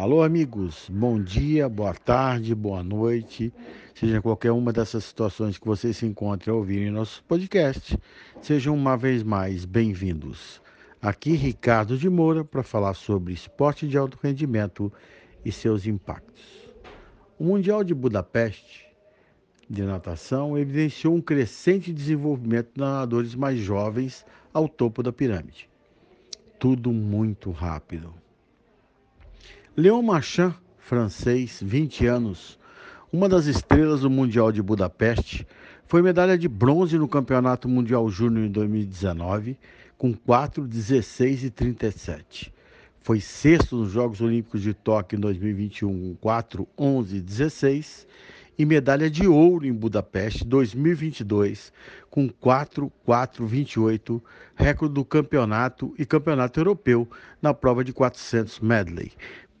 Alô, amigos, bom dia, boa tarde, boa noite, seja qualquer uma dessas situações que vocês se encontrem a ouvir em nosso podcast, sejam uma vez mais bem-vindos. Aqui Ricardo de Moura para falar sobre esporte de alto rendimento e seus impactos. O Mundial de Budapeste de natação evidenciou um crescente desenvolvimento de nadadores mais jovens ao topo da pirâmide. Tudo muito rápido. Léon Marchand, francês, 20 anos, uma das estrelas do Mundial de Budapeste, foi medalha de bronze no Campeonato Mundial Júnior em 2019, com 4, 16 e 37. Foi sexto nos Jogos Olímpicos de Tóquio em 2021, com 4, 11 e 16, e medalha de ouro em Budapeste 2022, com 4, 4, 28, recorde do campeonato e campeonato europeu na prova de 400 medley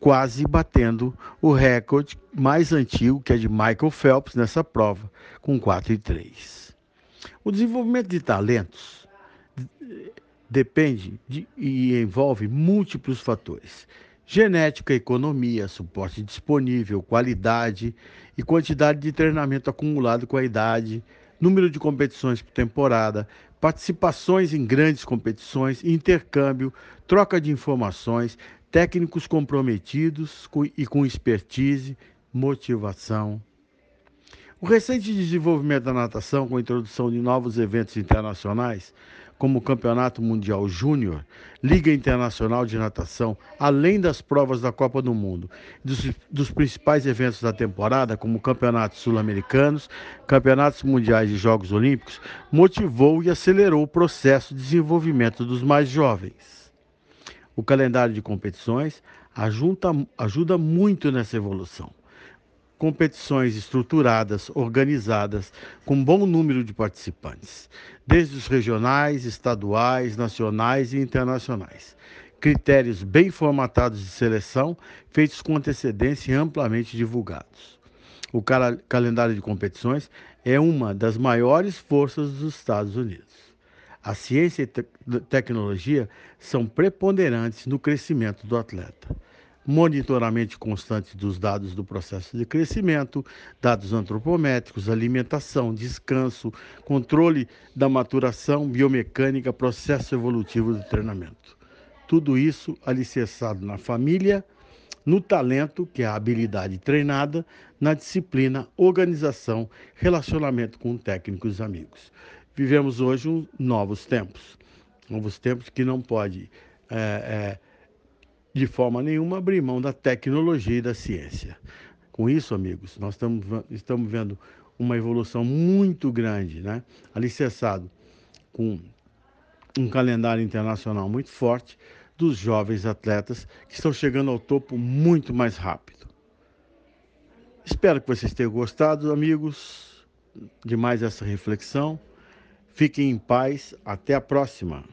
quase batendo o recorde mais antigo, que é de Michael Phelps, nessa prova, com 4 e 3. O desenvolvimento de talentos depende de, e envolve múltiplos fatores. Genética, economia, suporte disponível, qualidade e quantidade de treinamento acumulado com a idade, número de competições por temporada, participações em grandes competições, intercâmbio, troca de informações, técnicos comprometidos e com expertise, motivação. O recente desenvolvimento da natação, com a introdução de novos eventos internacionais, como o Campeonato Mundial Júnior, Liga Internacional de Natação, além das provas da Copa do Mundo, dos, dos principais eventos da temporada, como Campeonatos Sul-Americanos, Campeonatos Mundiais e Jogos Olímpicos, motivou e acelerou o processo de desenvolvimento dos mais jovens. O calendário de competições ajuda, ajuda muito nessa evolução. Competições estruturadas, organizadas, com bom número de participantes, desde os regionais, estaduais, nacionais e internacionais. Critérios bem formatados de seleção, feitos com antecedência e amplamente divulgados. O calendário de competições é uma das maiores forças dos Estados Unidos. A ciência e te tecnologia são preponderantes no crescimento do atleta. Monitoramento constante dos dados do processo de crescimento, dados antropométricos, alimentação, descanso, controle da maturação, biomecânica, processo evolutivo do treinamento. Tudo isso alicerçado na família, no talento, que é a habilidade treinada, na disciplina, organização, relacionamento com técnicos e amigos vivemos hoje um, novos tempos. Novos tempos que não pode, é, é, de forma nenhuma, abrir mão da tecnologia e da ciência. Com isso, amigos, nós estamos, estamos vendo uma evolução muito grande, né? alicerçado com um calendário internacional muito forte dos jovens atletas que estão chegando ao topo muito mais rápido. Espero que vocês tenham gostado, amigos, de mais essa reflexão. Fiquem em paz. Até a próxima.